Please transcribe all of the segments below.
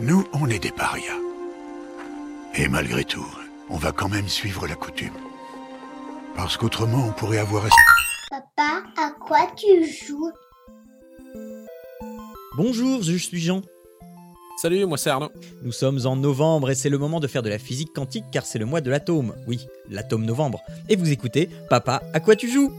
Nous, on est des parias. Et malgré tout, on va quand même suivre la coutume. Parce qu'autrement, on pourrait avoir... Papa, à quoi tu joues? Bonjour, je suis Jean. Salut, moi c'est Arnaud. Nous sommes en novembre et c'est le moment de faire de la physique quantique car c'est le mois de l'atome. Oui, l'atome novembre. Et vous écoutez Papa, à quoi tu joues?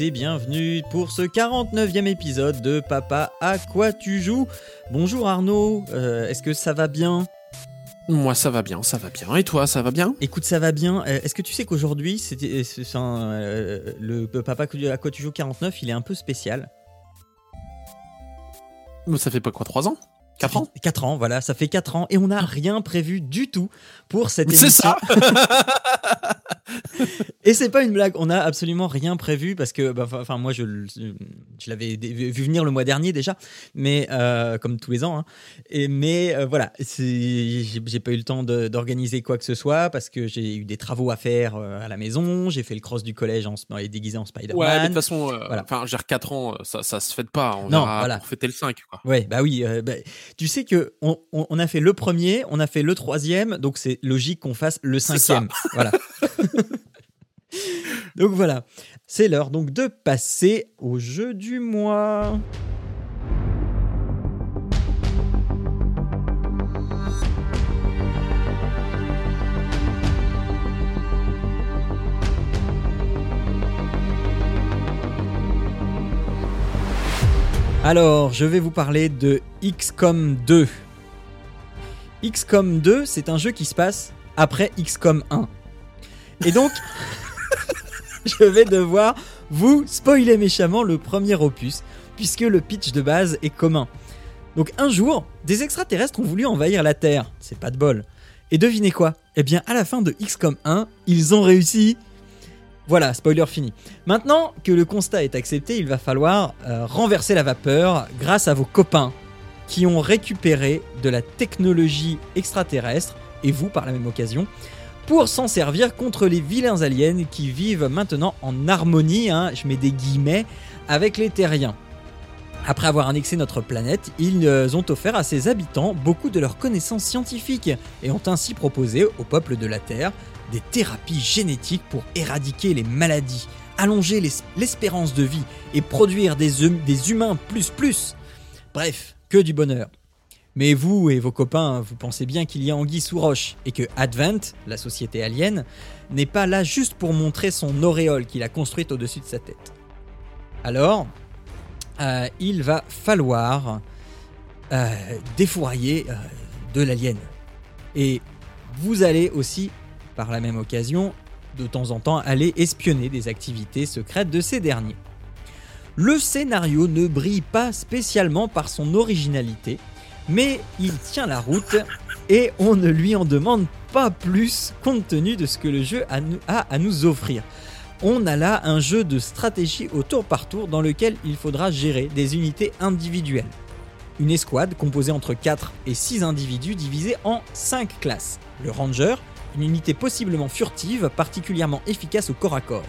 Tous et bienvenue pour ce 49e épisode de Papa, à quoi tu joues? Bonjour Arnaud, euh, est-ce que ça va bien? Moi ça va bien, ça va bien. Et toi, ça va bien? Écoute, ça va bien. Euh, Est-ce que tu sais qu'aujourd'hui, c'était, euh, le Papa à quoi tu joues 49, il est un peu spécial. Ça fait pas quoi, 3 ans? 4 ans? 4 ans, voilà, ça fait 4 ans et on n'a rien prévu du tout pour cette émission. C'est ça Et c'est pas une blague, on a absolument rien prévu parce que, bah, enfin, moi, je, je l'avais vu venir le mois dernier déjà, mais euh, comme tous les ans. hein. Et mais euh, voilà, j'ai pas eu le temps d'organiser quoi que ce soit parce que j'ai eu des travaux à faire euh, à la maison. J'ai fait le cross du collège en, sp- déguisé en Spider-Man. Ouais, mais de toute façon, euh, Voilà. enfin, j'ai 4 ans, ça, ça se fête pas. On Non, verra voilà. pour fêter le 5, quoi. Ouais, bah oui. bah, tu sais que on, on- on a fait le premier, on a fait le troisième, donc c'est logique qu'on fasse le cinquième. Voilà. donc voilà, c'est l'heure donc de passer au jeu du mois. Alors, je vais vous parler de XCOM 2. XCOM 2, c'est un jeu qui se passe après XCOM 1. Et donc, je vais devoir vous spoiler méchamment le premier opus, puisque le pitch de base est commun. Donc un jour, des extraterrestres ont voulu envahir la Terre. C'est pas de bol. Et devinez quoi? Eh bien, à la fin de XCOM 1, ils ont réussi. Voilà, spoiler fini. Maintenant que le constat est accepté, il va falloir euh, renverser la vapeur grâce à vos copains qui ont récupéré de la technologie extraterrestre, et vous par la même occasion, pour s'en servir contre les vilains aliens qui vivent maintenant en harmonie, hein, je mets des guillemets, avec les terriens. Après avoir annexé notre planète, ils euh, ont offert à ses habitants beaucoup de leurs connaissances scientifiques et ont ainsi proposé au peuple de la Terre des thérapies génétiques pour éradiquer les maladies, allonger l'es- l'espérance de vie et produire hum- des humains plus plus. Bref, que du bonheur. Mais vous et vos copains, vous pensez bien qu'il y a anguille sous roche et que Advent, la société alien, n'est pas là juste pour montrer son auréole qu'il a construite au-dessus de sa tête. Alors, euh, il va falloir euh, défourailler euh, de l'alien. Et vous allez aussi, par la même occasion, de temps en temps, aller espionner des activités secrètes de ces derniers. Le scénario ne brille pas spécialement par son originalité, mais il tient la route et on ne lui en demande pas plus compte tenu de ce que le jeu a, à nous offrir. On a là un jeu de stratégie au tour par tour dans lequel il faudra gérer des unités individuelles. Une escouade composée entre 4 et 6 individus divisés en 5 classes. Le ranger, une unité possiblement furtive, particulièrement efficace au corps à corps.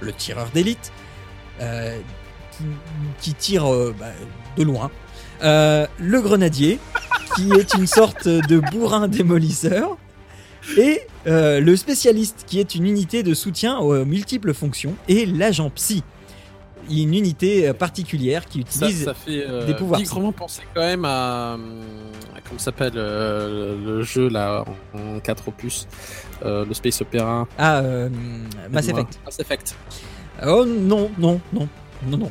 Le tireur d'élite, euh, qui, qui tire euh, bah, de loin. Euh, le grenadier, qui est une sorte de bourrin démolisseur. Et euh, le spécialiste, qui est une unité de soutien aux multiples fonctions. Et l'agent psy, une unité euh, particulière qui Ça, utilise... ça fait euh, des pouvoirs. bigrement penser quand même à. à comment s'appelle euh, le jeu là en 4 opus euh, Le Space Opera Ah, Mass. Effect. Mass Effect. Oh non, non, non, non, non.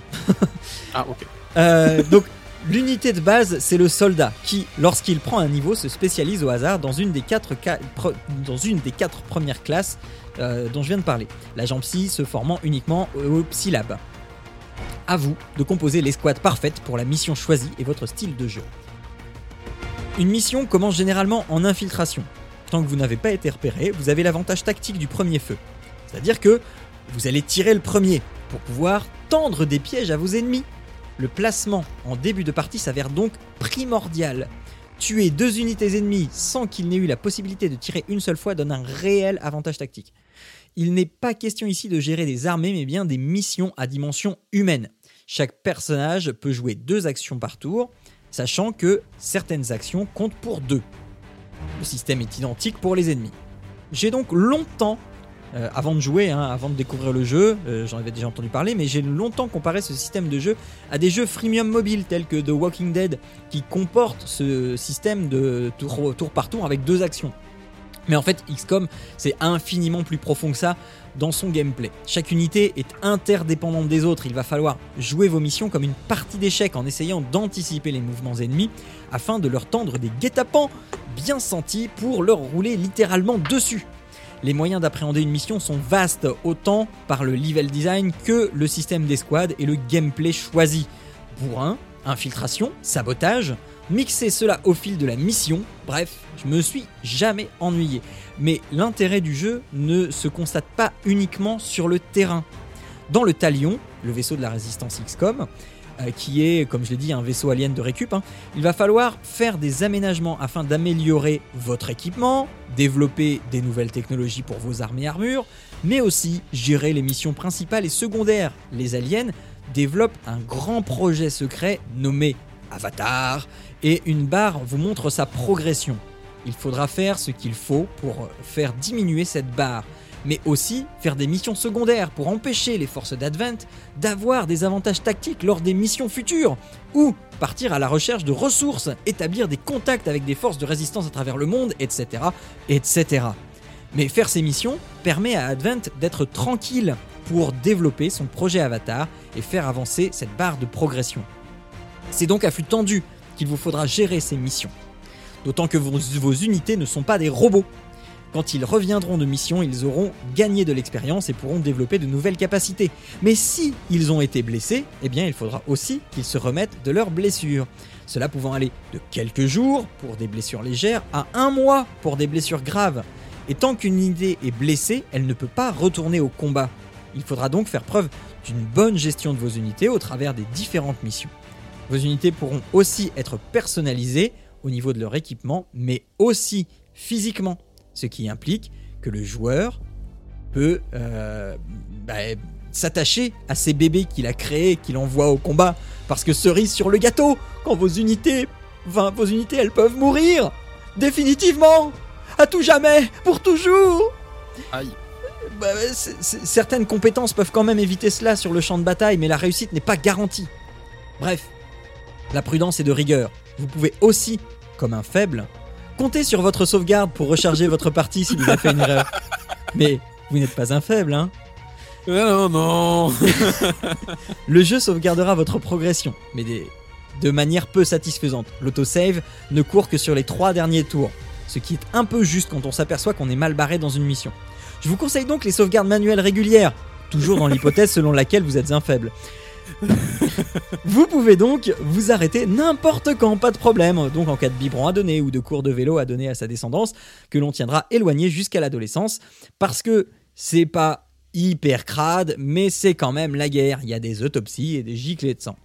Ah, ok. Donc, l'unité de base, c'est le soldat qui, lorsqu'il prend un niveau, se spécialise au hasard dans une des quatre, premières classes euh, dont je viens de parler. L'agent psy se formant uniquement au, au Psylab. À vous de composer l'escouade parfaite pour la mission choisie et votre style de jeu. Une mission commence généralement en infiltration. Tant que vous n'avez pas été repéré, vous avez l'avantage tactique du premier feu. C'est-à-dire que vous allez tirer le premier pour pouvoir tendre des pièges à vos ennemis. Le placement en début de partie s'avère donc primordial. Tuer deux unités ennemies sans qu'il n'ait eu la possibilité de tirer une seule fois donne un réel avantage tactique. Il n'est pas question ici de gérer des armées, mais bien des missions à dimension humaine. Chaque personnage peut jouer deux actions par tour, sachant que certaines actions comptent pour deux. Le système est identique pour les ennemis. J'ai donc longtemps, euh, avant de jouer, hein, avant de découvrir le jeu, euh, j'en avais déjà entendu parler, mais j'ai longtemps comparé ce système de jeu à des jeux freemium mobiles tels que The Walking Dead, qui comportent ce système de tour par tour avec deux actions. Mais en fait, XCOM, c'est infiniment plus profond que ça dans son gameplay. Chaque unité est interdépendante des autres, il va falloir jouer vos missions comme une partie d'échecs en essayant d'anticiper les mouvements ennemis afin de leur tendre des guet-apens bien sentis pour leur rouler littéralement dessus. Les moyens d'appréhender une mission sont vastes, autant par le level design que le système d'escouade et le gameplay choisi. Bourrin, infiltration, sabotage, mixer cela au fil de la mission, bref, je me suis jamais ennuyé. Mais l'intérêt du jeu ne se constate pas uniquement sur le terrain. Dans le Talion, le vaisseau de la résistance XCOM, qui est, comme je l'ai dit, un vaisseau alien de récup, hein, il va falloir faire des aménagements afin d'améliorer votre équipement, développer des nouvelles technologies pour vos armes et armures, mais aussi gérer les missions principales et secondaires. Les aliens développent un grand projet secret nommé Avatar, et une barre vous montre sa progression. Il faudra faire ce qu'il faut pour faire diminuer cette barre, mais aussi faire des missions secondaires pour empêcher les forces d'Advent d'avoir des avantages tactiques lors des missions futures, ou partir à la recherche de ressources, établir des contacts avec des forces de résistance à travers le monde, etc. etc. Mais faire ces missions permet à Advent d'être tranquille pour développer son projet Avatar et faire avancer cette barre de progression. C'est donc à flux tendu qu'il vous faudra gérer ces missions. D'autant que vos, vos, unités ne sont pas des robots. Quand ils reviendront de mission, ils auront gagné de l'expérience et pourront développer de nouvelles capacités. Mais si ils ont été blessés, eh bien il faudra aussi qu'ils se remettent de leurs blessures. Cela pouvant aller de quelques jours pour des blessures légères à un mois pour des blessures graves. Et tant qu'une unité est blessée, elle ne peut pas retourner au combat. Il faudra donc faire preuve d'une bonne gestion de vos unités au travers des différentes missions. Vos unités pourront aussi être personnalisées au niveau de leur équipement, mais aussi physiquement, ce qui implique que le joueur peut euh, bah, s'attacher à ces bébés qu'il a créés, qu'il envoie au combat, parce que cerise sur le gâteau, quand vos unités, enfin, vos unités, elles peuvent mourir, définitivement, à tout jamais, pour toujours. Aïe. Bah, certaines compétences peuvent quand même éviter cela sur le champ de bataille, mais la réussite n'est pas garantie. Bref, la prudence est de rigueur. Vous pouvez aussi, comme un faible, compter sur votre sauvegarde pour recharger votre partie si vous avez fait une erreur. Mais vous n'êtes pas un faible, hein Non, non Le jeu sauvegardera votre progression, mais de manière peu satisfaisante. L'autosave ne court que sur les trois derniers tours, ce qui est un peu juste quand on s'aperçoit qu'on est mal barré dans une mission. Je vous conseille donc les sauvegardes manuelles régulières, toujours dans l'hypothèse selon laquelle vous êtes un faible. vous pouvez donc vous arrêter n'importe quand, pas de problème. Donc en cas de biberon à donner ou de cours de vélo à donner à sa descendance, que l'on tiendra éloigné jusqu'à l'adolescence, parce que c'est pas hyper crade, mais c'est quand même la guerre. Il y a des autopsies et des giclées de sang.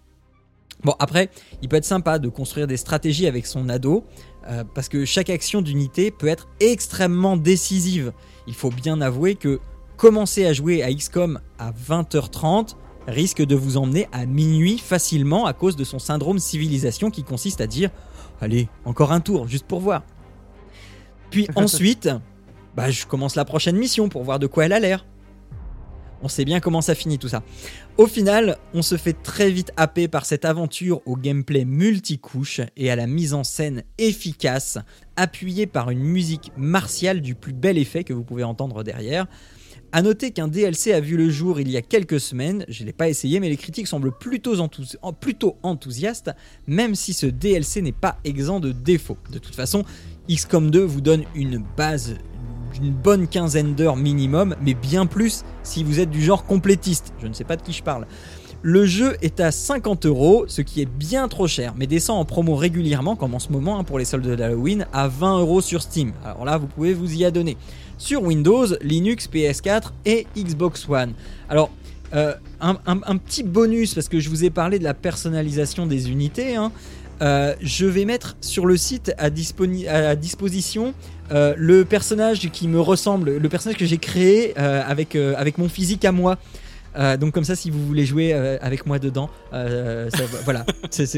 Bon, après, il peut être sympa de construire des stratégies avec son ado, euh, parce que chaque action d'unité peut être extrêmement décisive. Il faut bien avouer que commencer à jouer à XCOM à 20h30, risque de vous emmener à minuit facilement à cause de son syndrome civilisation qui consiste à dire Allez, encore un tour, juste pour voir. Puis ensuite, bah, je commence la prochaine mission pour voir de quoi elle a l'air. On sait bien comment ça finit tout ça. Au final, on se fait très vite happer par cette aventure au gameplay multicouche et à la mise en scène efficace, appuyée par une musique martiale du plus bel effet que vous pouvez entendre derrière. A noter qu'un DLC a vu le jour il y a quelques semaines, je ne l'ai pas essayé, mais les critiques semblent plutôt, enthousiastes, même si ce DLC n'est pas exempt de défauts. De toute façon, XCOM 2 vous donne une base d'une bonne quinzaine d'heures minimum, mais bien plus si vous êtes du genre complétiste. Je ne sais pas de qui je parle. Le jeu est à 50 euros, ce qui est bien trop cher, mais descend en promo régulièrement, comme en ce moment hein, pour les soldes d'Halloween, à 20 euros sur Steam. Alors là, vous pouvez vous y adonner. Sur Windows, Linux, PS4 et Xbox One. Alors, euh, un, petit bonus, parce que je vous ai parlé de la personnalisation des unités. hein. Euh, je vais mettre sur le site à, disposition euh, le personnage qui me ressemble, le personnage que j'ai créé avec mon physique à moi. Euh, donc comme ça, si vous voulez jouer euh, avec moi dedans, euh, ça- voilà.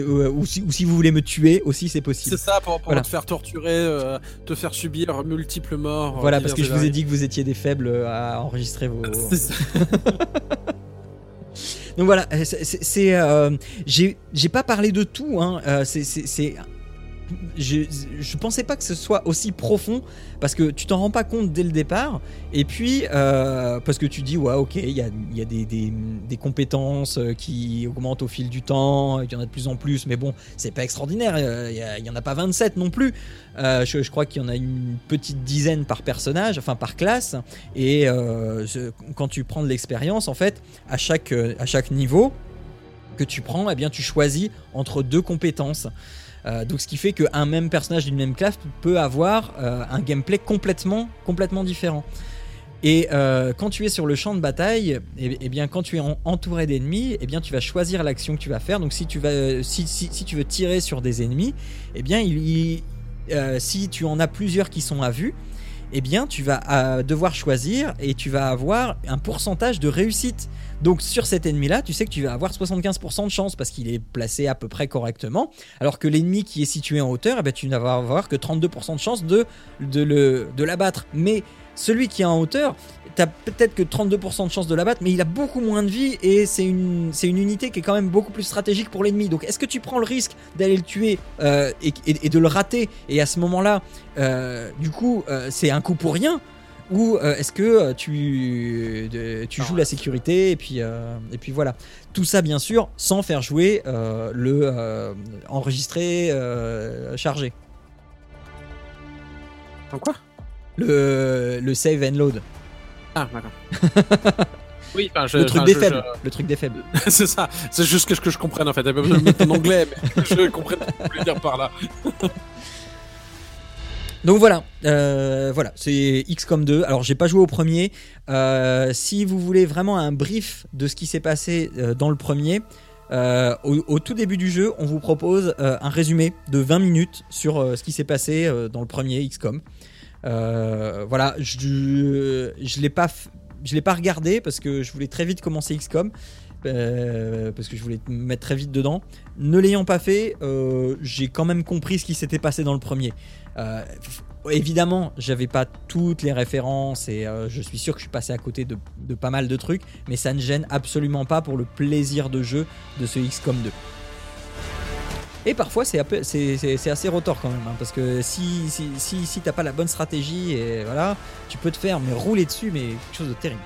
Ou, ou si, ou si vous voulez me tuer aussi, c'est possible. C'est ça pour, pour Voilà. te faire torturer, te faire subir multiples morts. Voilà, parce que je vous ai dit que vous étiez des faibles à enregistrer vos. variées. C'est ça. Donc voilà, euh, c'est- euh, J'ai pas parlé de tout, hein. euh, c'est- Je, pensais pas que ce soit aussi profond parce que tu t'en rends pas compte dès le départ et puis euh, parce que tu dis ouais ok il y a, y a des, des- compétences euh, qui augmentent au fil du temps il y en a de plus en plus mais bon c'est pas extraordinaire euh, il y, en a pas 27 non plus je, crois qu'il y en a une petite dizaine par personnage enfin par classe et quand tu prends de l'expérience en fait à chaque, à chaque niveau que tu prends, eh bien, tu choisis entre deux compétences. Euh, donc, ce qui fait qu'un même personnage d'une même classe peut avoir euh, un gameplay complètement, complètement différent. Et euh, quand tu es sur le champ de bataille, eh, eh bien, quand tu es en- entouré d'ennemis, eh bien, tu vas choisir l'action que tu vas faire. Donc, si tu vas, si, si, tu veux tirer sur des ennemis, eh bien, il, si tu en as plusieurs qui sont à vue, eh bien, tu vas devoir choisir et tu vas avoir un pourcentage de réussite. Donc sur cet ennemi-là, tu sais que tu vas avoir 75% de chance parce qu'il est placé à peu près correctement, alors que l'ennemi qui est situé en hauteur, eh ben, tu ne vas avoir que 32% de chance de, le, de l'abattre. Mais celui qui est en hauteur, tu as peut-être que 32% de chance de l'abattre, mais il a beaucoup moins de vie et c'est une, unité qui est quand même beaucoup plus stratégique pour l'ennemi. Donc est-ce que tu prends le risque d'aller le tuer euh, et de le rater et à ce moment-là, euh, du coup, euh, c'est un coup pour rien ou euh, est-ce que euh, tu, de- tu joues la sécurité et puis, euh, et puis voilà. Tout ça, bien sûr, sans faire jouer euh, le euh, enregistré euh, chargé. En quoi? Le, le save and load. Ah, d'accord. oui, enfin, je, le truc enfin, des je- faibles. Le truc des faibles. je- c'est ça. C'est juste que, que je comprenne en fait. T'as pas besoin de mettre en anglais, mais que je comprenne ce que tu voulais dire par là. Donc voilà, euh, voilà, c'est XCOM 2. Alors j'ai pas joué au premier. Euh, si vous voulez vraiment un brief de ce qui s'est passé euh, dans le premier, au, tout début du jeu, on vous propose un résumé de 20 minutes sur ce qui s'est passé dans le premier XCOM. Voilà, je je l'ai pas regardé parce que je voulais très vite commencer XCOM. parce que je voulais me mettre très vite dedans. Ne l'ayant pas fait, j'ai quand même compris ce qui s'était passé dans le premier. Euh, évidemment, j'avais pas toutes les références et euh, je suis sûr que je suis passé à côté de, de pas mal de trucs, mais ça ne gêne absolument pas pour le plaisir de jeu de ce XCOM 2. Et parfois, c'est assez rotor quand même, hein, parce que si, si, si, si t'as pas la bonne stratégie, et voilà, tu peux te faire mais rouler dessus, mais quelque chose de terrible.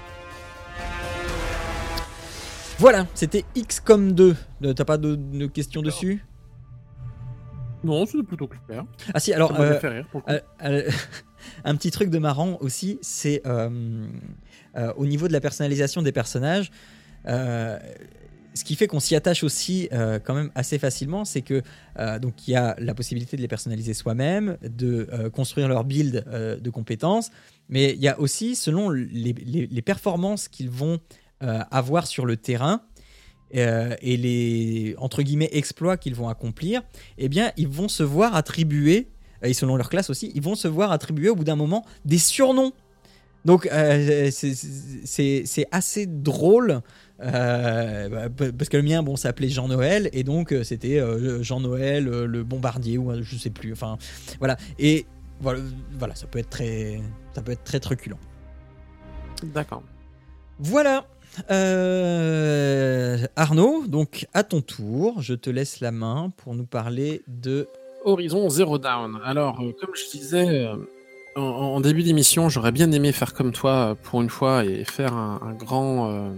Voilà, c'était XCOM 2. Euh, T'as pas de, de questions dessus? Non, c'est plutôt clair. Ah si, alors euh, fait rire pour le coup. Euh, euh, un petit truc de marrant aussi, c'est au niveau de la personnalisation des personnages. ce qui fait qu'on s'y attache aussi euh, quand même assez facilement, c'est que euh, donc il y a la possibilité de les personnaliser soi-même, de euh, construire leur build de compétences, mais il y a aussi selon les, les- les performances qu'ils vont avoir sur le terrain euh, et les entre guillemets exploits qu'ils vont accomplir, eh bien ils vont se voir attribuer et selon leur classe aussi, ils vont se voir attribuer au bout d'un moment des surnoms. Donc euh, c'est- assez drôle. euh, bah, parce que le mien bon s'appelait Jean Noël et donc euh, c'était euh, Jean Noël euh, le bombardier ou euh, je sais plus enfin voilà et voilà, voilà ça peut être très ça peut être très truculent D'accord. voilà Euh, Arnaud donc à ton tour je te laisse la main pour nous parler de Horizon Zero Dawn. Alors, euh, comme je disais euh, en, en début d'émission, j'aurais bien aimé faire comme toi pour une fois et faire un, un grand,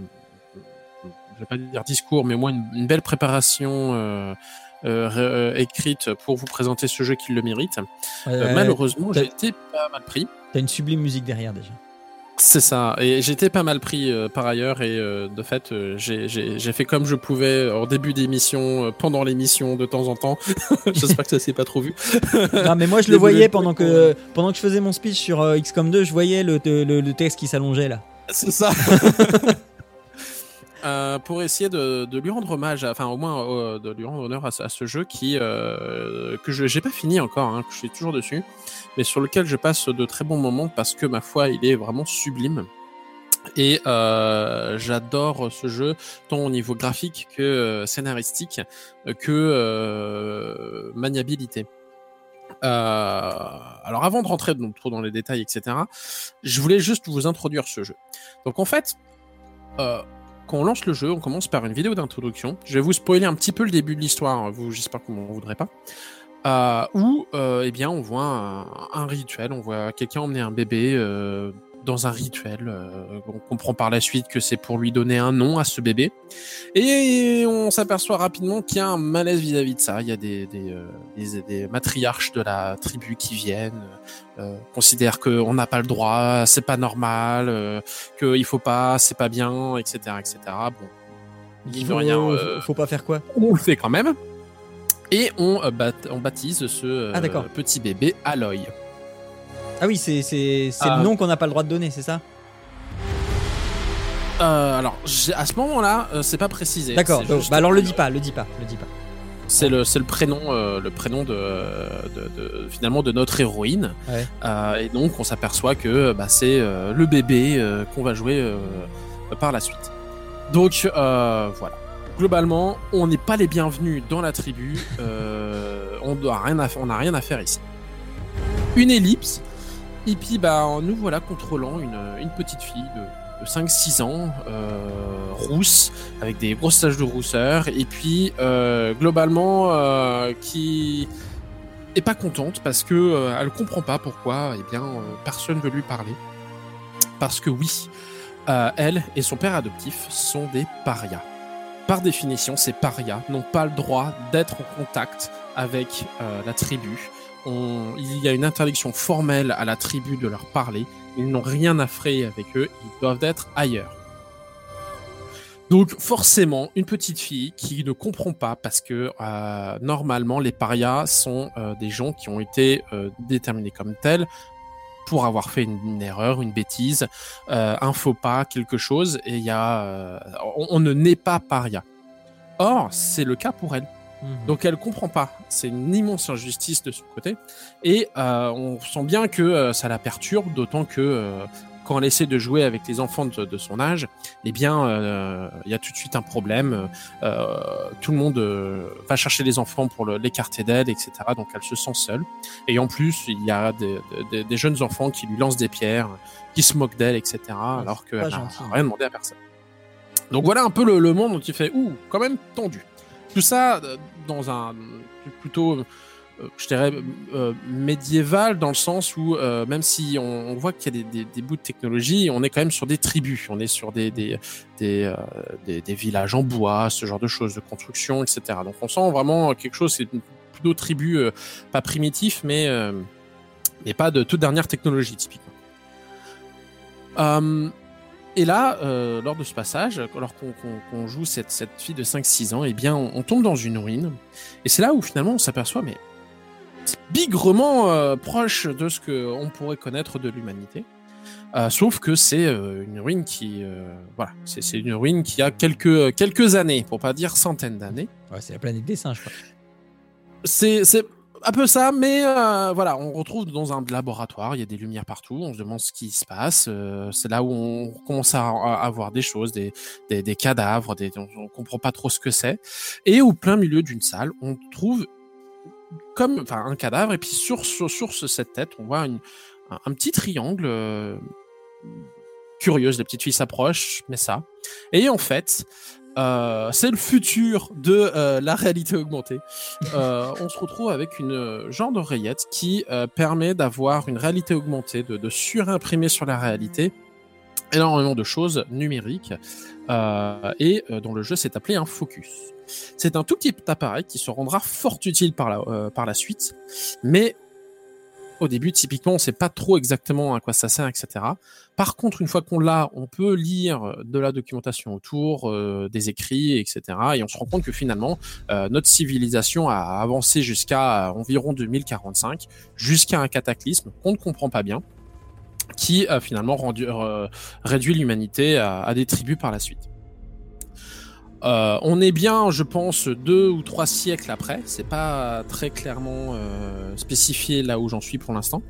je vais pas dire discours, mais moins une, une belle préparation euh, euh, ré- euh, écrite pour vous présenter ce jeu qui le mérite. Euh, malheureusement, j'ai été pas mal pris. t'as une sublime musique derrière déjà C'est ça. Et j'étais pas mal pris euh, par ailleurs et euh, de fait, euh, j'ai- fait comme je pouvais au début d'émission, pendant l'émission de temps en temps. J'espère que ça s'est pas trop vu. Non, mais moi je le voyais pendant que, pendant que je faisais mon speech sur XCOM 2, je voyais le, le, le texte qui s'allongeait là. C'est ça. Euh, pour essayer de, de lui rendre hommage, enfin au moins euh, de lui rendre honneur à, ce- jeu qui euh, que je j'ai pas fini encore, hein, que je suis toujours dessus, mais sur lequel je passe de très bons moments parce que ma foi il est vraiment sublime. Et euh, j'adore ce jeu tant au niveau graphique que euh, scénaristique que euh, maniabilité. Euh, alors avant de rentrer donc, trop dans les détails, etc., je voulais juste vous introduire ce jeu. Donc en fait, quand on lance le jeu, on commence par une vidéo d'introduction. Je vais vous spoiler un petit peu le début de l'histoire, vous j'espère que vous m'en pas. Euh, où euh, eh bien on voit un, un rituel, on voit quelqu'un emmener un bébé euh, dans un rituel. euh, on comprend par la suite que c'est pour lui donner un nom à ce bébé. Et on s'aperçoit rapidement qu'il y a un malaise vis-à-vis de ça. Il y a des, des, euh, des- des matriarches de la tribu qui viennent, euh, considèrent qu'on n'a pas le droit, c'est pas normal, euh, qu'il faut pas, c'est pas bien, etc. etc. Bon, il faut, veut rien, euh, faut pas faire quoi on le fait quand même. Et on, euh, bat- on baptise ce Ah, petit bébé Aloy. Ah oui, c'est Ah. le nom qu'on n'a pas le droit de donner, c'est ça? Euh, alors, à ce moment-là, euh, c'est pas précisé. D'accord, juste- bah alors le dis pas, le dis pas, le dis pas. C'est le, le prénom, euh, le prénom de, de, de- finalement de notre héroïne. Ouais. Euh, et donc, on s'aperçoit que bah, c'est le bébé qu'on va jouer par la suite. Donc, voilà. Globalement, on n'est pas les bienvenus dans la tribu. on doit rien, à, on n'a rien à faire ici. Une ellipse. Et puis, bah, nous voilà contrôlant une, petite fille de, de 5-6 ans, euh, rousse, avec des grosses taches de rousseur, et puis euh, globalement euh, qui est pas contente parce que elle comprend pas pourquoi eh bien personne veut lui parler. Parce que oui, elle et son père adoptif sont des parias. Par définition, ces parias n'ont pas le droit d'être en contact avec la tribu. Il y a une interdiction formelle à la tribu de leur parler. Ils n'ont rien à frayer avec eux. Ils doivent être ailleurs. Donc forcément, une petite fille qui ne comprend pas parce que euh, normalement les parias sont euh, des gens qui ont été euh, déterminés comme tels pour avoir fait une, erreur, une bêtise, un faux pas, quelque chose, et y a, on ne naît pas paria. Or, c'est le cas pour elle. Mhm. Donc elle comprend pas. C'est une immense injustice de son côté. Et euh, on sent bien que euh, ça la perturbe, d'autant que euh, quand elle essaie de jouer avec les enfants de, de son âge, eh bien, euh, il y a tout de suite un problème. Euh, tout le monde euh, va chercher les enfants pour l'écarter d'elle, etc. Donc elle se sent seule. Et en plus, il y a des, des- des jeunes enfants qui lui lancent des pierres, qui se moquent d'elle, etc. Alors qu'elle n'a rien demandé à personne. Donc voilà un peu le, le monde dont il fait, ouh, quand même tendu. Tout ça euh, dans un plutôt, euh, je dirais, euh, médiéval, dans le sens où, même si on, voit qu'il y a des, bouts de technologie, on est quand même sur des tribus, on est sur des, villages en bois, ce genre de choses, de construction, etc. Donc on sent vraiment quelque chose, c'est plutôt tribu, pas primitif, mais, mais pas de toute dernière technologie, typiquement. Et là, euh, lors de ce passage, alors qu'on joue cette, cette fille de 5-6 ans, eh bien, on, on tombe dans une ruine. Et c'est là où finalement on s'aperçoit, mais bigrement euh, proche de ce qu'on pourrait connaître de l'humanité. Euh, sauf que c'est une ruine qui, voilà, c'est une ruine qui a quelques quelques années, pour pas dire centaines d'années. Ouais, c'est la planète des singes, c'est un peu ça, mais euh, voilà, on retrouve dans un laboratoire, il y a des lumières partout, on se demande ce qui se passe. euh, c'est là où on commence à, à- à voir des choses, des, des, cadavres, on, on comprend pas trop ce que c'est. Et au plein milieu d'une salle, on trouve comme enfin un cadavre, et puis sur, sur, sur ce- cette tête, on voit un petit triangle. euh, curieuse, la petite fille s'approche, mais ça. Et en fait, euh, c'est le futur de euh, la réalité augmentée. Euh, on se retrouve avec une genre d'oreillette qui permet d'avoir une réalité augmentée, de, surimprimer sur la réalité énormément de choses numériques et dont le jeu s'est appelé un focus. C'est un tout petit appareil qui se rendra fort utile par la, par la suite, mais au début, typiquement, on sait pas trop exactement à quoi ça sert, etc. Par contre, une fois qu'on l'a, on peut lire de la documentation autour, euh, des écrits, etc. Et on se rend compte que finalement, euh, notre civilisation a avancé jusqu'à environ 2045, jusqu'à un cataclysme qu'on ne comprend pas bien, qui a finalement rendu, euh, réduit l'humanité à, à des tribus par la suite. Euh, on est bien, je pense, deux ou trois siècles après. C'est pas très clairement euh, spécifié là où j'en suis pour l'instant.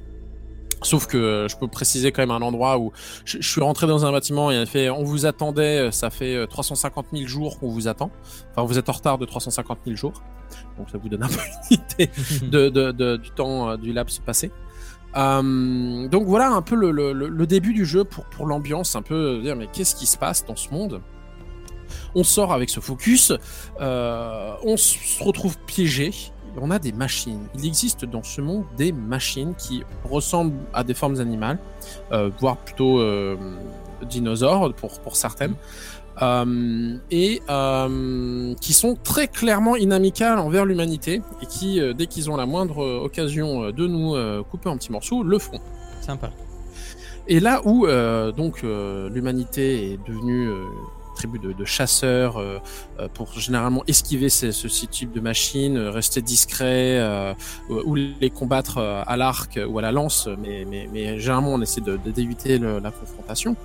Sauf que je peux préciser quand même un endroit où je, je suis rentré dans un bâtiment et il a fait on vous attendait, ça fait 350 000 jours qu'on vous attend. Enfin, vous êtes en retard de 350 000 jours. Donc ça vous donne un peu une idée de, de, de, du temps, euh, du laps passé. Euh, donc voilà un peu le, le, le, début du jeu pour, pour l'ambiance, un peu dire mais qu'est-ce qui se passe dans ce monde? On sort avec ce focus, euh, on se retrouve piégé. On a des machines. Il existe dans ce monde des machines qui ressemblent à des formes animales, euh, voire plutôt euh, dinosaures pour, pour certaines. Euh, et euh, qui sont très clairement inamicales envers l'humanité et qui, euh, dès qu'ils ont la moindre occasion de nous couper en petits morceaux, le feront. Sympa. Et là où donc l'humanité est devenue de, de chasseurs euh, euh, pour généralement esquiver ce, type de machine, euh, rester discret ou les combattre à l'arc ou à la lance, mais, généralement on essaie de, d'éviter la confrontation.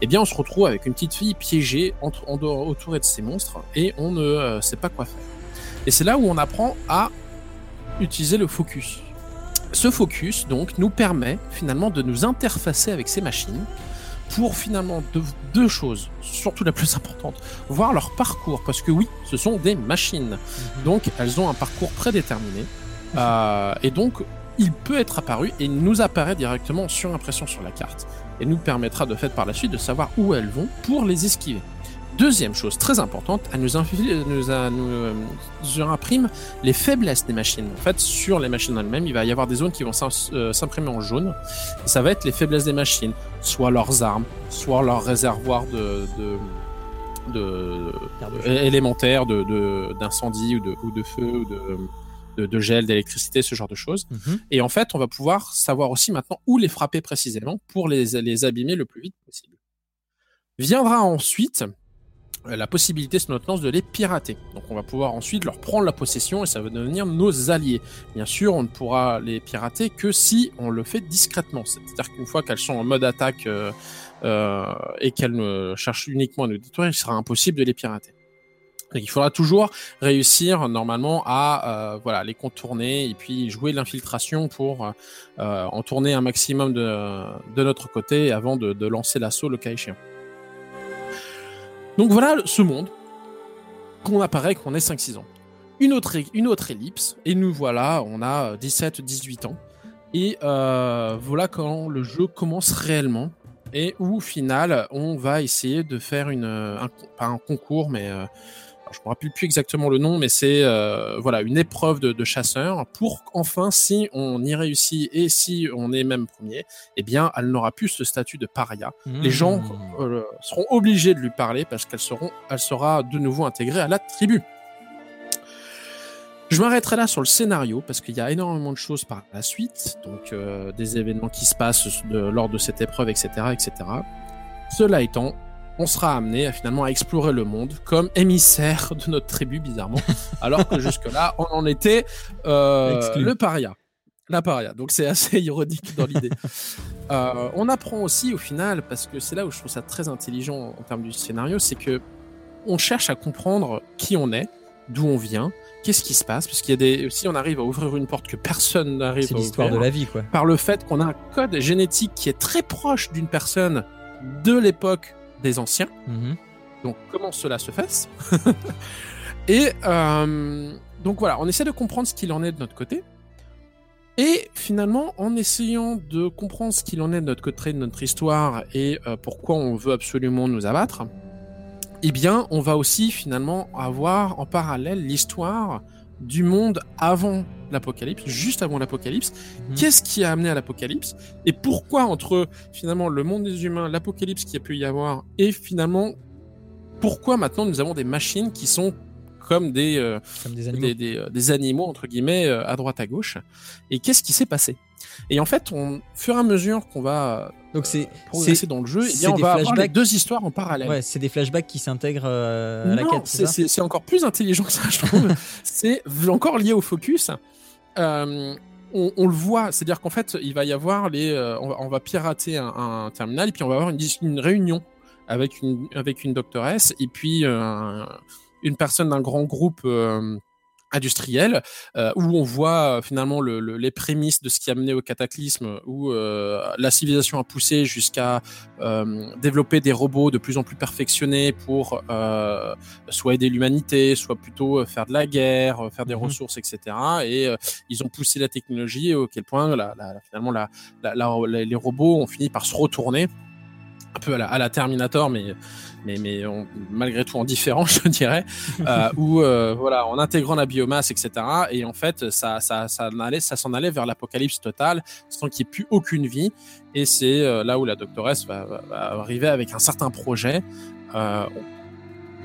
Eh bien, on se retrouve avec une petite fille piégée entre, en dehors, autour de ces monstres et on ne sait pas quoi faire. Et c'est là où on apprend à utiliser le focus. Ce focus, donc, nous permet finalement de nous interfacer avec ces machines pour finalement deux, deux, choses, surtout la plus importante, voir leur parcours, parce que oui, ce sont des machines, mmh. donc elles ont un parcours prédéterminé, mmh. euh, et donc il peut être apparu et nous apparaît directement sur impression sur la carte, et nous permettra de fait par la suite de savoir où elles vont pour les esquiver. Deuxième chose très importante, elle nous, nous, a, nous, euh, nous imprime les faiblesses des machines. En fait, sur les machines elles-mêmes, il va y avoir des zones qui vont euh, s'imprimer en jaune. Et ça va être les faiblesses des machines, soit leurs armes, soit leurs réservoirs de, de, de, de élémentaires, de d'incendie ou de, ou de feu ou de, de, de gel, d'électricité, ce genre de choses. Mm -hmm. Et en fait, on va pouvoir savoir aussi maintenant où les frapper précisément pour les, les abîmer le plus vite possible. Viendra ensuite la possibilité sur notre lance de les pirater. Donc on va pouvoir ensuite leur prendre la possession et ça va devenir nos alliés. Bien sûr, on ne pourra les pirater que si on le fait discrètement. C'est-à-dire qu'une fois qu'elles sont en mode attaque euh, euh, et qu'elles cherchent uniquement à nous détruire, il sera impossible de les pirater. Donc il faudra toujours réussir normalement à euh, voilà les contourner et puis jouer l'infiltration pour euh, en tourner un maximum de, de notre côté avant de, de lancer l'assaut le cas échéant. Donc voilà ce monde qu'on apparaît qu'on est 5-6 ans. Une autre, une autre ellipse, et nous voilà, on a 17-18 ans. Et euh, voilà quand le jeu commence réellement, et où au final, on va essayer de faire une, un, pas un concours, mais euh, je me rappelle plus exactement le nom, mais c'est euh, voilà une épreuve de, de chasseur pour enfin, si on y réussit et si on est même premier, eh bien, elle n'aura plus ce statut de paria. Mmh. Les gens euh, seront obligés de lui parler parce qu'elle seront, elle sera de nouveau intégrée à la tribu. Je m'arrêterai là sur le scénario parce qu'il y a énormément de choses par la suite, donc euh, des événements qui se passent de, lors de cette épreuve, etc., etc. Cela étant, on sera amené à finalement à explorer le monde comme émissaire de notre tribu bizarrement, alors que jusque-là on en était euh, le paria, la paria. Donc c'est assez ironique dans l'idée. euh, on apprend aussi au final, parce que c'est là où je trouve ça très intelligent en termes du scénario, c'est que on cherche à comprendre qui on est, d'où on vient, qu'est-ce qui se passe parce qu'il y a des si on arrive à ouvrir une porte que personne n'arrive à ouvrir. C'est l'histoire de la vie quoi. Par le fait qu'on a un code génétique qui est très proche d'une personne de l'époque des anciens. Mmh. Donc comment cela se fait Et euh, donc voilà, on essaie de comprendre ce qu'il en est de notre côté. Et finalement, en essayant de comprendre ce qu'il en est de notre côté, de notre histoire et euh, pourquoi on veut absolument nous abattre, eh bien, on va aussi finalement avoir en parallèle l'histoire du monde avant l'apocalypse, juste avant l'apocalypse. Mmh. Qu'est-ce qui a amené à l'apocalypse Et pourquoi entre finalement le monde des humains, l'apocalypse qui a pu y avoir, et finalement pourquoi maintenant nous avons des machines qui sont comme des, euh, Comme des animaux. des, des, euh, des animaux entre guillemets euh, à droite à gauche. Et qu'est-ce qui s'est passé? Et en fait, on, au fur et à mesure qu'on va Donc c'est progresser dans le jeu, eh bien, on va avoir les deux histoires en parallèle. ouais, c'est des flashbacks qui s'intègrent euh, à la quête. c'est- encore plus intelligent que ça, je trouve. c'est encore lié au focus. Euh, on, le voit, c'est-à-dire qu'en fait, il va y avoir les, euh, on, va, pirater un, terminal et puis on va avoir une, réunion avec une avec une doctoresse et puis euh, une personne d'un grand groupe. Industriel euh, où on voit euh, finalement le, le- les prémices de ce qui a mené au cataclysme où euh, la civilisation a poussé jusqu'à euh, développer des robots de plus en plus perfectionnés pour euh, soit aider l'humanité, soit plutôt faire de la guerre, faire des Mhm. ressources, etc. Et euh, ils ont poussé la technologie auquel point, la, la- la- finalement, la- les robots ont fini par se retourner un peu à la, à la Terminator, mais mais mais malgré tout en différent, je dirais, euh, où euh, voilà, en intégrant la biomasse, etc. Et en fait, ça ça ça allait, ça s'en allait vers l'apocalypse totale, sans qu'il n'y ait plus aucune vie. Et c'est euh, là où la doctoresse va, arriver avec un certain projet. Euh,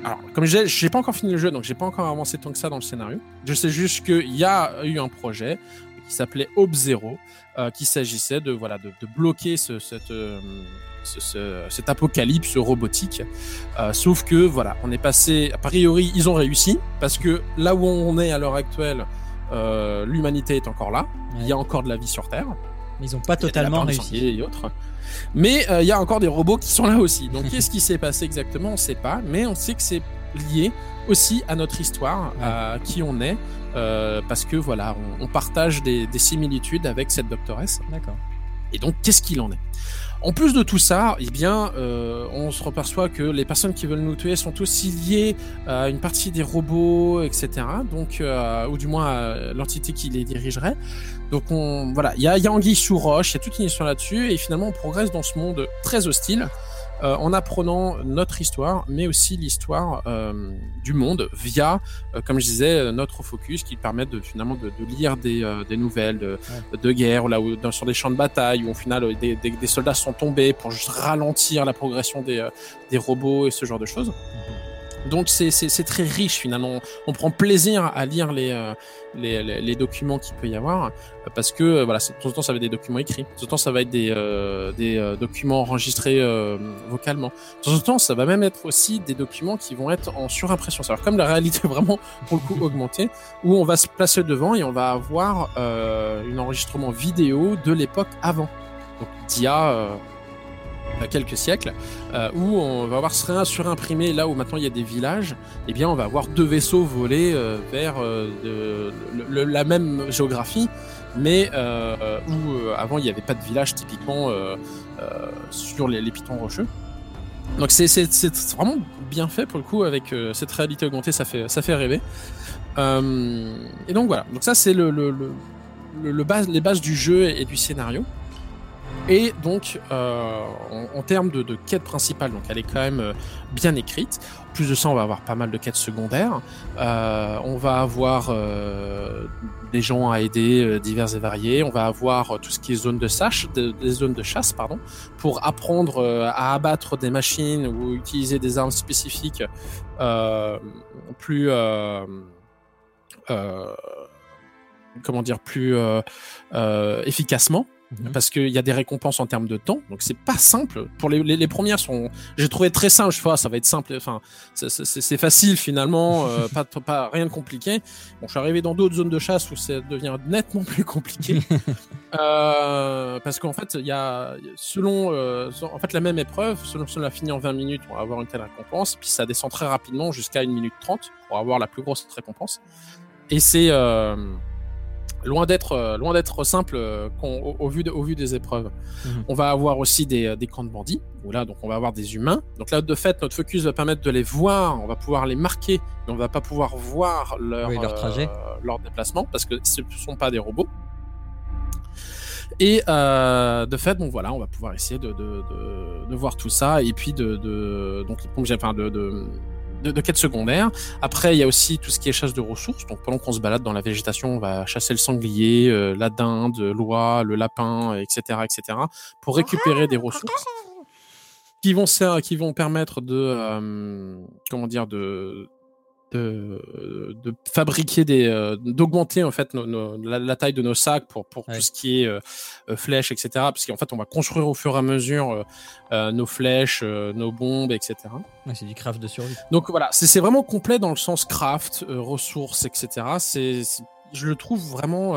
alors, comme je disais, j'ai pas encore fini le jeu, donc j'ai pas encore avancé tant que ça dans le scénario. Je sais juste qu'il y a eu un projet qui s'appelait Hope Zero, euh, qui s'agissait de voilà de, de bloquer ce, cette, euh, ce- ce- cet apocalypse robotique. Euh, sauf que voilà, on est passé. A priori, ils ont réussi parce que là où on est à l'heure actuelle, l'humanité est encore là. Il y a encore de la vie sur Terre. Ils ont pas totalement réussi. sanglier et autres. Mais il y a encore des robots qui sont là aussi. Donc qu'est-ce qui s'est passé exactement? On ne sait pas, mais on sait que c'est lié aussi à notre histoire, à qui on est, euh, parce que voilà, on, on partage des, des similitudes avec cette doctoresse. D'accord. Et donc, qu'est-ce qu'il en est? En plus de tout ça, eh bien, euh, on se reperçoit que les personnes qui veulent nous tuer sont aussi liées à une partie des robots, etc. Donc, euh, ou du moins à l'entité qui les dirigerait. Donc, on, voilà, il y a, y a Anguille sous roche, il y a toute une histoire là-dessus, et finalement, on progresse dans ce monde très hostile. Euh, en apprenant notre histoire, mais aussi l'histoire euh, du monde via, euh, comme je disais, notre focus qui permet de finalement de, de lire des, des nouvelles, de, de guerre, là où dans, sur des champs de bataille où au final des, des, des soldats sont tombés pour juste ralentir la progression des, des robots et ce genre de choses. Donc c'est très riche finalement. On prend plaisir à lire les euh, les, les, documents qu'il peut y avoir euh, parce que euh, voilà, de temps en temps ça va être des documents écrits, de temps en temps ça va être des euh, des documents enregistrés euh, vocalement. De temps en temps ça va même être aussi des documents qui vont être en surimpression. C'est-à-dire comme la réalité vraiment pour le coup augmentée où on va se placer devant et on va avoir euh, un enregistrement vidéo de l'époque avant. Donc d'il y a quelques siècles, euh, où on va avoir serait surimprimé là où maintenant il y a des villages, eh bien on va avoir deux vaisseaux volés euh, vers euh, la même géographie, mais où avant il n'y avait pas de village typiquement sur les, les pitons rocheux. Donc c'est vraiment bien fait pour le coup avec cette réalité augmentée, ça fait ça fait rêver. Et donc voilà, donc ça c'est le, les bases du jeu et, et du scénario. Et donc, euh, en, en termes de, de quête principale, donc elle est quand même euh, bien écrite. Plus de ça, on va avoir pas mal de quêtes secondaires. Euh, on va avoir euh, des gens à aider euh, divers et variés. On va avoir euh, tout ce qui est zone de de- des zones de chasse, pardon, pour apprendre à abattre des machines ou utiliser des armes spécifiques plus comment dire plus euh, efficacement Mhm. parce qu'il y a des récompenses en termes de temps. Donc c'est pas simple. Pour les, les, les premières sont j'ai trouvé très simple. Je sais pas ça va être simple. Enfin c'est- facile finalement. Euh, pas, pas rien de compliqué. Bon je suis arrivé dans d'autres zones de chasse où ça devient nettement plus compliqué. Euh, parce qu'en fait il y a selon euh, en fait la même épreuve selon si on l'a fini en 20 minutes on va avoir une telle récompense. Puis ça descend très rapidement jusqu'à 1 minute 30 pour avoir la plus grosse récompense. Et c'est euh, loin d'être euh, loin d'être simple euh, au, au vu de- au vu des épreuves. Mhm. On va avoir aussi des, euh, des camps de bandits où là donc on va avoir des humains. Donc là de fait notre focus va permettre de les voir, on va pouvoir les marquer, mais on va pas pouvoir voir leur Oui, leur trajet. euh, leur déplacement parce que ce ne sont pas des robots. Et euh, de fait, bon voilà, on va pouvoir essayer de, de, de, de voir tout ça et puis de, de donc comme j'ai enfin de, de quêtes secondaires. Après, il y a aussi tout ce qui est chasse de ressources. Donc, pendant qu'on se balade dans la végétation, on va chasser le sanglier, euh, la dinde, l'oie, le lapin, etc., etc., pour récupérer des ressources qui vont qui vont permettre de euh, comment dire de de, de fabriquer des, euh, d'augmenter en fait nos- nos- la, la taille de nos sacs pour, pour Ouais. tout ce qui est euh, euh, flèches, etc. Parce qu'en fait, on va construire au fur et à mesure euh, nos flèches, nos bombes, etc. Ouais, c'est du craft de survie. Donc voilà, c'est c'est vraiment complet dans le sens craft, ressources, etc. C'est, je le trouve vraiment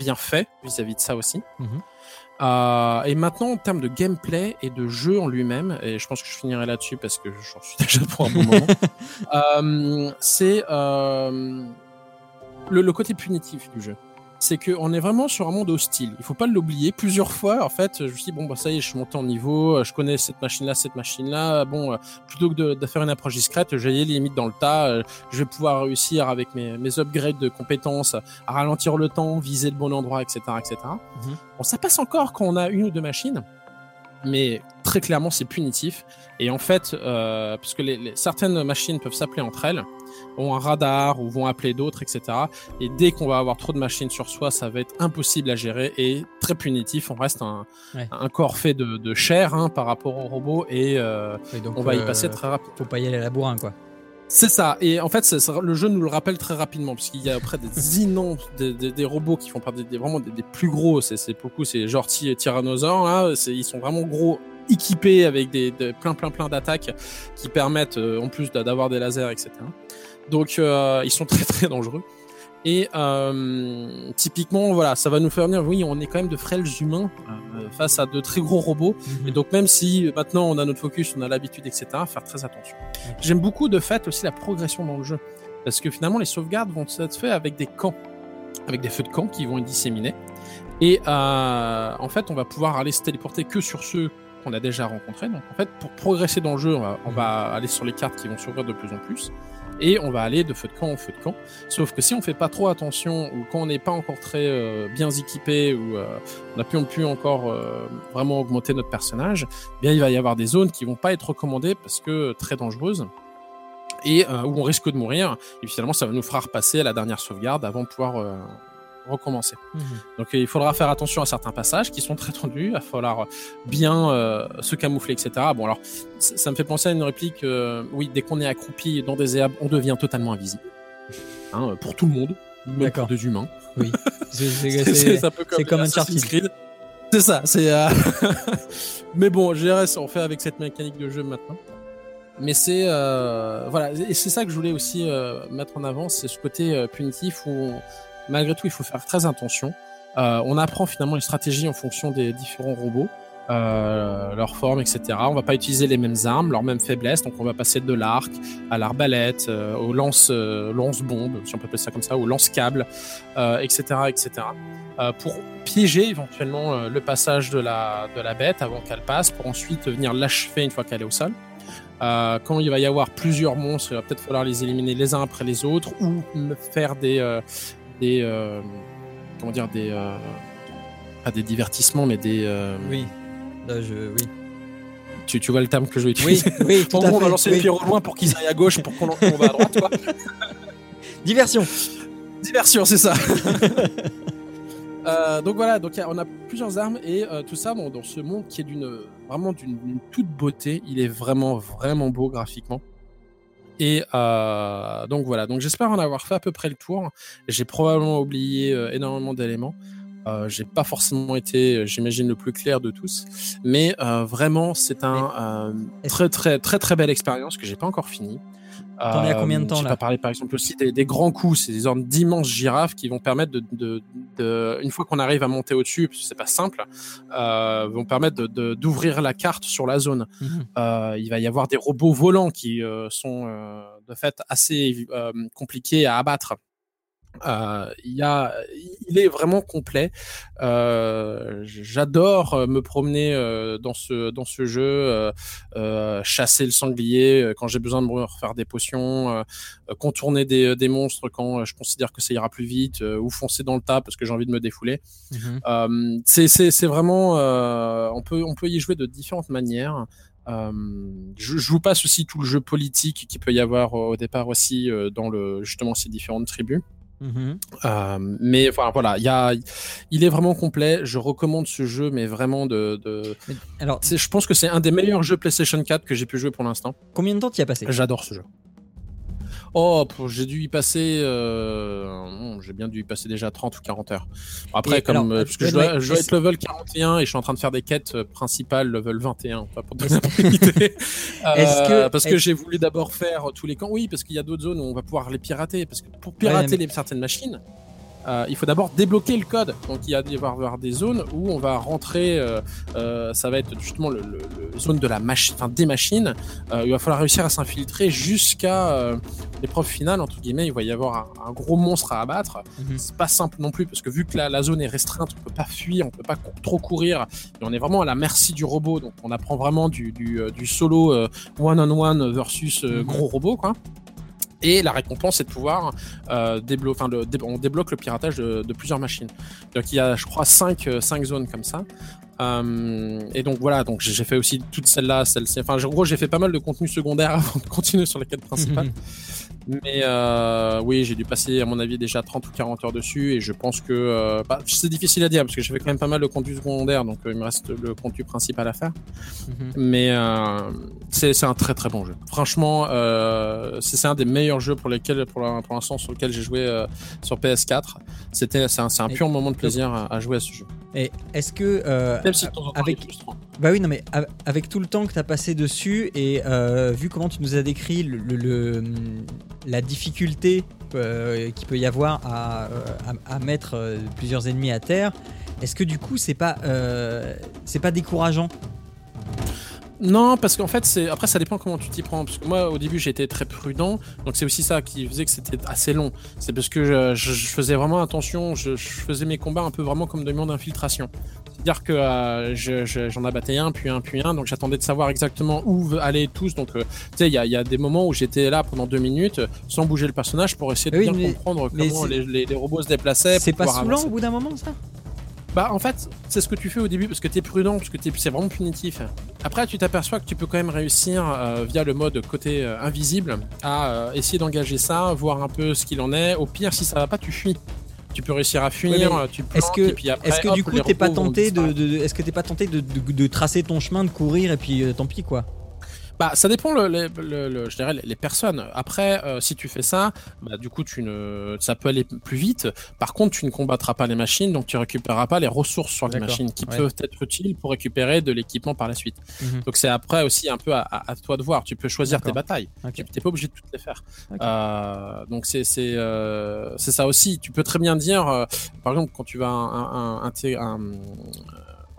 bien fait vis-à-vis de ça aussi. Mhm. Euh, et maintenant, en termes de gameplay et de jeu en lui-même, et je pense que je finirai là-dessus parce que j'en suis déjà pour un bon moment, euh, c'est euh, le, le côté punitif du jeu. C'est qu'on est vraiment sur un monde hostile. Il faut pas l'oublier. Plusieurs fois, en fait, je me suis dit, bon, bah, ça y est, je suis monté en niveau, euh, je connais cette machine-là, cette machine-là. Bon, euh, plutôt que de, de faire une approche discrète, je vais y aller limite dans le tas. euh, Je vais pouvoir réussir avec mes, mes upgrades de compétences à ralentir le temps, viser le bon endroit, etc., etc. Mhm. Bon, ça passe encore quand on a une ou deux machines, mais très clairement, c'est punitif. Et en fait, euh, parce que les, les- certaines machines peuvent s'appeler entre elles, ont un radar ou vont appeler d'autres, etc. Et dès qu'on va avoir trop de machines sur soi, ça va être impossible à gérer et très punitif. On reste un, Ouais. un corps fait de, de chair hein, par rapport aux robots et euh, Et donc, on va y euh, passer très rapidement. Faut pas y aller à la bourrin, quoi. C'est ça. Et en fait, le jeu nous le rappelle très rapidement, parce qu'il y a après des immenses, des, des- des robots qui font partie des, vraiment des, des plus gros. C'est c'est beaucoup, c'est genre ty- tyrannosaures là. C'est- Ils sont vraiment gros, équipés avec des, des- plein, plein, plein d'attaques qui permettent, euh, en plus d'a- d'avoir des lasers, etc. Donc, euh, ils sont très, très dangereux. Et euh, typiquement, voilà, ça va nous faire venir. Oui, on est quand même de frêles humains euh, face à de très gros robots. Mhm. Et donc même si euh, maintenant on a notre focus, on a l'habitude, etc., faire très attention. J'aime beaucoup de fait aussi la progression dans le jeu. Parce que finalement les sauvegardes vont être faites avec des camps, avec des feux de camp qui vont être disséminés. Et euh, en fait on va pouvoir aller se téléporter que sur ceux qu'on a déjà rencontrés. Donc en fait pour progresser dans le jeu, on va, on va aller sur les cartes qui vont s'ouvrir de plus en plus. Et on va aller de feu de camp en feu de camp. Sauf que si on fait pas trop attention ou quand on n'est pas encore très euh, bien équipé ou euh, on n'a plus, pu encore euh, vraiment augmenter notre personnage, eh bien il va y avoir des zones qui vont pas être recommandées parce que très dangereuses et où on risque de mourir. Et finalement, ça va nous fera repasser à la dernière sauvegarde avant de pouvoir recommencer. Mhm. Donc euh, il faudra faire attention à certains passages qui sont très tendus. Il va falloir bien euh, se camoufler, etc. Bon alors, ça, ça me fait penser à une réplique. euh, oui, dès qu'on est accroupi dans des herbes, on devient totalement invisible. Hein, pour tout le monde, même pour des humains. Oui. C'est- c'est comme Assassin's. Creed. C'est ça, c'est. euh, Mais bon, je dirais, on fait avec cette mécanique de jeu maintenant. Mais c'est euh, voilà, et c'est ça que je voulais aussi euh, mettre en avant, c'est ce côté euh, punitif où on- malgré tout il faut faire très attention. Euh, on apprend finalement les stratégies en fonction des différents robots, euh, leur forme, etc. On va pas utiliser les mêmes armes, leurs mêmes faiblesses, donc on va passer de l'arc à l'arbalète, euh, au lance euh, lance bombe, si on peut appeler ça comme ça, au lance câble, etc., etc. pour piéger éventuellement le passage de la de la bête avant qu'elle passe, pour ensuite venir l'achever une fois qu'elle est au sol. Quand il va y avoir plusieurs monstres, il va peut-être falloir les éliminer les uns après les autres ou faire des des euh, comment dire des euh, pas des divertissements mais des euh, Oui. Là, je... Oui. tu, tu vois le terme que je vais Oui, utiliser oui, tout en à gros on va lancer oui. les au loin pour qu'ils aillent à gauche pour qu'on va à droite quoi. Diversion. diversion c'est ça Euh, donc voilà, donc on a plusieurs armes et euh, tout ça bon, dans ce monde qui est d'une vraiment d'une d'une toute beauté. Il est vraiment vraiment beau graphiquement. Et euh, donc voilà, donc j'espère en avoir fait à peu près le tour. J'ai probablement oublié euh, énormément d'éléments. Euh, j'ai pas forcément été, j'imagine, le plus clair de tous, mais vraiment c'est un est-ce- très très très très belle expérience que j'ai pas encore fini. T'en es à combien de temps, J'ai là pas parlé par exemple aussi des, des grands coups, c'est des sortes d'immenses girafes qui vont permettre de, de, de- une fois qu'on arrive à monter au-dessus, parce que c'est pas simple, euh, vont permettre de- d'ouvrir la carte sur la zone. Mhm. Euh, il va y avoir des robots volants qui euh, sont euh, de fait assez euh, compliqués à abattre. Euh, il y a, il est vraiment complet. Euh, J'adore euh, me promener euh, dans ce dans ce jeu, euh, chasser le sanglier quand j'ai besoin de me refaire des potions, contourner des, des monstres quand je considère que ça ira plus vite, euh, ou foncer dans le tas parce que j'ai envie de me défouler. Euh, c'est vraiment euh, on peut on peut y jouer de différentes manières. Euh, je, je vous passe aussi tout le jeu politique qui peut y avoir au départ aussi dans le justement ces différentes tribus. Mhm. Euh, mais enfin voilà, il y a, il est vraiment complet. Je recommande ce jeu, mais vraiment de, de... Alors, je pense que c'est un des meilleurs jeux PlayStation 4 que j'ai pu jouer pour l'instant. combien de temps t'y as passé? J'adore ce jeu. Oh, j'ai dû y passer. euh, bon, j'ai bien dû y passer déjà 30 ou 40 heures. Après, Et comme. alors, euh, euh, parce que je dois, je être level 41 et je suis en train de faire des quêtes euh, principales level 21. pas pour donner. Est-ce que- Euh, parce que j'ai voulu d'abord faire tous les camps. Oui, parce qu'il y a d'autres zones où on va pouvoir les pirater. Parce que pour pirater mais- les, certaines machines. Euh, il faut d'abord débloquer le code. Donc il y a il va y avoir des zones où on va rentrer. euh, euh, ça va être justement le, le- le zone de la machine, enfin des machines. Il va falloir réussir à s'infiltrer jusqu'à l'épreuve finale entre guillemets. Il va y avoir un, un gros monstre à abattre. Mhm. C'est pas simple non plus parce que vu que la, la zone est restreinte, on peut pas fuir, on peut pas cou- trop courir. Et on est vraiment à la merci du robot. Donc on apprend vraiment du, du, du solo euh, one-on-one versus euh, Mhm. gros robot quoi. Et la récompense, c'est de pouvoir euh, déblo- enfin, on débloque le piratage de, de plusieurs machines. Donc il y a, je crois, 5 cinq, cinq zones comme ça. Euh, et donc voilà, donc j'ai fait aussi toutes celles-là, celles-ci. Enfin, en gros, j'ai fait pas mal de contenu secondaire avant de continuer sur la quête principale. Mais euh, oui, j'ai dû passer, à mon avis, déjà 30 ou 40 heures dessus. Et je pense que euh, bah, c'est difficile à dire parce que j'ai fait quand même pas mal de contenu secondaire. Donc euh, il me reste le contenu principal à faire. Mhm. Mais euh, c'est c'est un très très bon jeu. Franchement, euh, c'est c'est un des meilleurs jeux pour lesquels, pour l'instant, sur lequel j'ai joué euh, sur PS4. C'était c'est un, c'est un Et- pur moment de plaisir à, à jouer à ce jeu. Et est-ce que euh, Même si temps avec frustrant. Bah oui, non, mais av- avec tout le temps que tu as passé dessus et euh, vu comment tu nous as décrit la difficulté euh, qu'il peut y avoir à, euh, à- mettre plusieurs ennemis à terre, est-ce que du coup c'est pas c'est pas décourageant? Non, parce qu'en fait, c'est après ça dépend comment tu t'y prends. Parce que moi, au début, j'étais très prudent, donc c'est aussi ça qui faisait que c'était assez long. C'est parce que je, je- je faisais vraiment attention, je, je faisais mes combats un peu vraiment comme des mondes d'infiltration. C'est-à-dire que euh, je- je- j'en abattais un, puis un, puis un, donc j'attendais de savoir exactement où allaient tous. Donc, euh, tu sais, il y a, il y a des moments où j'étais là pendant deux minutes, sans bouger le personnage, pour essayer de Oui, bien mais- comprendre mais comment les, les- les robots se déplaçaient. C'est pas saoulant au bout d'un moment ça? Bah en fait, c'est ce que tu fais au début parce que t'es prudent, parce que t'es- c'est vraiment punitif. Après, tu t'aperçois que tu peux quand même réussir euh, via le mode côté euh, invisible à euh, essayer d'engager ça, voir un peu ce qu'il en est. Au pire, si ça va pas, tu fuis. Tu peux réussir à fuir, tu Est-ce planques, que, et puis après, est-ce que hop, du coup t'es pas tenté de, disparaître. de- est-ce que t'es pas tenté de, tracer ton chemin, de courir et puis tant pis quoi Bah, ça dépend, le, le- le- je dirais, les- personnes. Après, euh, si tu fais ça, bah, du coup, tu ne, ça peut aller plus vite. Par contre, tu ne combattras pas les machines, donc tu récupéreras pas les ressources sur les machines qui ouais. peuvent être utiles pour récupérer de l'équipement par la suite. Mhm. Donc c'est après aussi un peu à, à- à toi de voir. Tu peux choisir tes batailles. Ok. Tu n'es pas obligé de toutes les faire. Euh, donc c'est c'est euh, ça aussi. Tu peux très bien dire, euh, par exemple, quand tu vas un, un- un- un-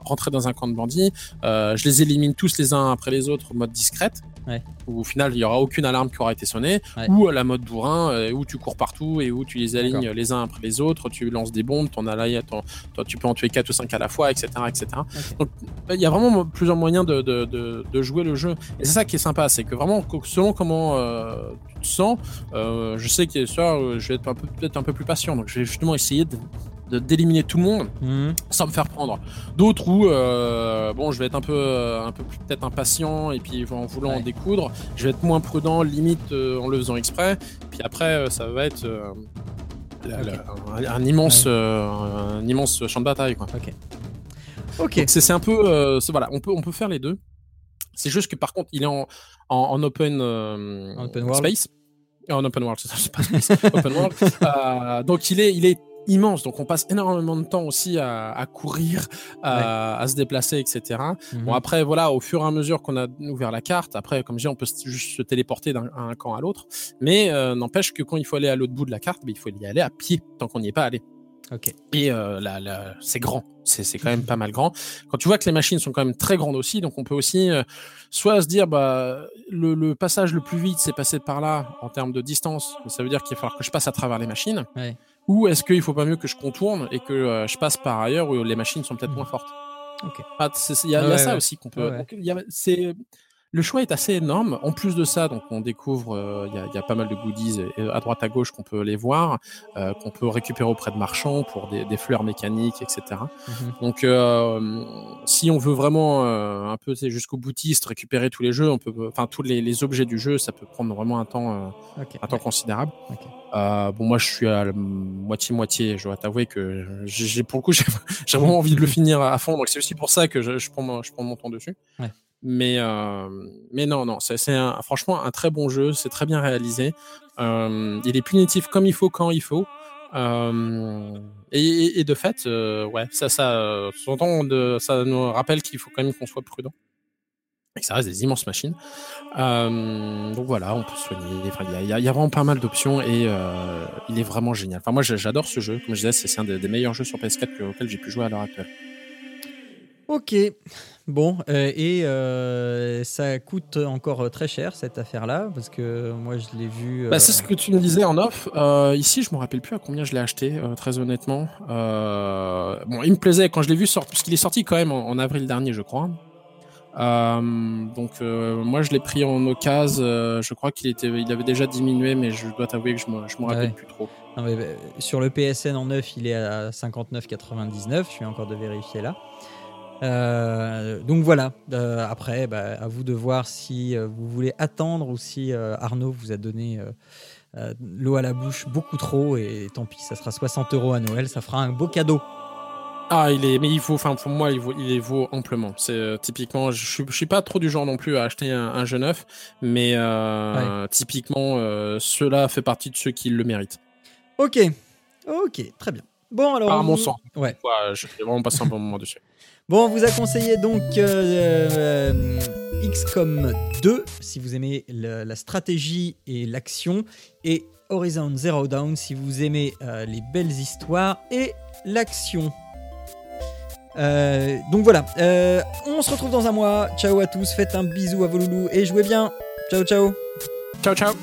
rentrer dans un camp de bandits, euh, je les élimine tous les uns après les autres en mode discrète. Ouais. Où au final il y aura aucune alarme qui aura été sonnée, Ouais. ou à la mode bourrin, euh, où tu cours partout et où tu les alignes les uns après les autres, tu lances des bombes, t'en as là, t'en- toi, tu peux en tuer 4 ou 5 à la fois, etc. etc. Donc il y a vraiment plusieurs moyens de, de, de, de jouer le jeu. Et c'est ça qui est sympa, c'est que vraiment, selon comment euh, tu te sens, euh, je sais que ça, je vais être un peu- peut-être un peu plus patient. Donc je vais justement essayer de- d'éliminer tout le monde Mhm. sans me faire prendre. D'autres où euh, bon, je vais être un peu euh, un peu plus peut-être impatient et puis en voulant en découdre, je vais être moins prudent, limite euh, en le faisant exprès. Puis après, ça va être euh, la- la- un, un immense Ouais. un immense champ de bataille quoi. Ok. Donc, C'est un peu, voilà, on peut, on peut faire les deux. C'est juste que par contre, il est en, en, en open, En open world. space, en open world, ça, pas space, open world. Donc il est, il est immense. Donc on passe énormément de temps aussi à, à courir, à, à se déplacer, etc. Mhm. Bon après voilà, au fur et à mesure qu'on a ouvert la carte, après comme je dis, on peut juste se téléporter d'un un camp à l'autre. Mais euh, n'empêche que quand il faut aller à l'autre bout de la carte, ben, il faut y aller à pied tant qu'on n'y est pas allé. Ok. Et euh, la- c'est grand, c'est c'est quand même pas mal grand. Quand tu vois que les machines sont quand même très grandes aussi, donc on peut aussi euh, soit se dire bah le, le passage le plus vite c'est passer par là en termes de distance, mais ça veut dire qu'il va falloir que je passe à travers les machines. Ouais. Ou est-ce qu'il faut pas mieux que je contourne et que euh, je passe par ailleurs où les machines sont peut-être moins fortes? Ok. Ah, Il y a, y a Ouais, ça aussi qu'on peut. Ouais, ouais. donc, il y a- c'est le choix est assez énorme. En plus de ça, donc on découvre, euh, il y, a, il y a pas mal de goodies euh, à droite à gauche qu'on peut les voir, euh, qu'on peut récupérer auprès de marchands pour des, des fleurs mécaniques, etc. Mhm. Donc, euh, si on veut vraiment euh, un peu jusqu'au boutiste récupérer tous les jeux, on peut, enfin tous les, les objets du jeu, ça peut prendre vraiment un temps, euh, un temps considérable. Ok. Euh, bon, moi, je suis à moitié moitié. Je dois t'avouer que j'ai pour le coup, j'ai vraiment envie de le finir à fond. Donc, c'est aussi pour ça que je, je prends mon, je prends mon temps dessus. Ouais. Mais, euh, mais non, non, c'est franchement un très bon jeu, c'est très bien réalisé. Euh, il est punitif comme il faut quand il faut. Euh, et, et- de fait, euh, ouais, ça, ça, euh, de- ça nous rappelle qu'il faut quand même qu'on soit prudent. Et que ça reste des immenses machines. Euh, donc voilà, on peut soigner. Il y y, a- vraiment pas mal d'options et euh, il est vraiment génial. Enfin, moi, j'adore ce jeu. Comme je disais, c'est un des, meilleurs jeux sur PS4 que- auxquels j'ai pu jouer à l'heure actuelle. Ok. Bon, euh, et euh, ça coûte encore très cher cette affaire-là, parce que moi je l'ai vu. euh, Bah, c'est ce que tu me disais en off. Euh, ici, je me rappelle plus à combien je l'ai acheté, euh, très honnêtement. Euh, bon, il me plaisait quand je l'ai vu sortir, puisqu'il est sorti quand même en, en avril dernier, je crois. Euh, donc, euh, moi, je l'ai pris en occasion. euh, je crois qu'il était, il avait déjà diminué, mais je dois t'avouer que je me, je me rappelle Ouais. plus trop. non, mais, euh, sur le PSN en neuf, il est à 59,99. Je suis encore de vérifier là. Euh, donc voilà. Euh, après, bah, à vous de voir si euh, vous voulez attendre ou si Arnaud vous a donné l'eau à la bouche beaucoup trop. Et tant pis, ça sera 60 euros à Noël. Ça fera un beau cadeau. Ah, il est, mais il faut, enfin, pour moi, il vaut, il les vaut amplement. C'est euh, typiquement, je suis, je suis pas trop du genre non plus à acheter un, un jeu neuf, mais euh, typiquement, euh, ceux-là fait partie de ceux qui le méritent. Ok. Ok, très bien. Bon, alors. On mon vous- sens. Ouais. Ouais, je vais vraiment passer un bon moment dessus. Bon, on vous a conseillé donc euh, euh, XCOM 2 si vous aimez le- la stratégie et l'action, et Horizon Zero Dawn si vous aimez euh, les belles histoires et l'action. Euh, donc voilà, on se retrouve dans un mois. Ciao à tous, faites un bisou à vos loulous et jouez bien. Ciao ciao. Ciao, ciao.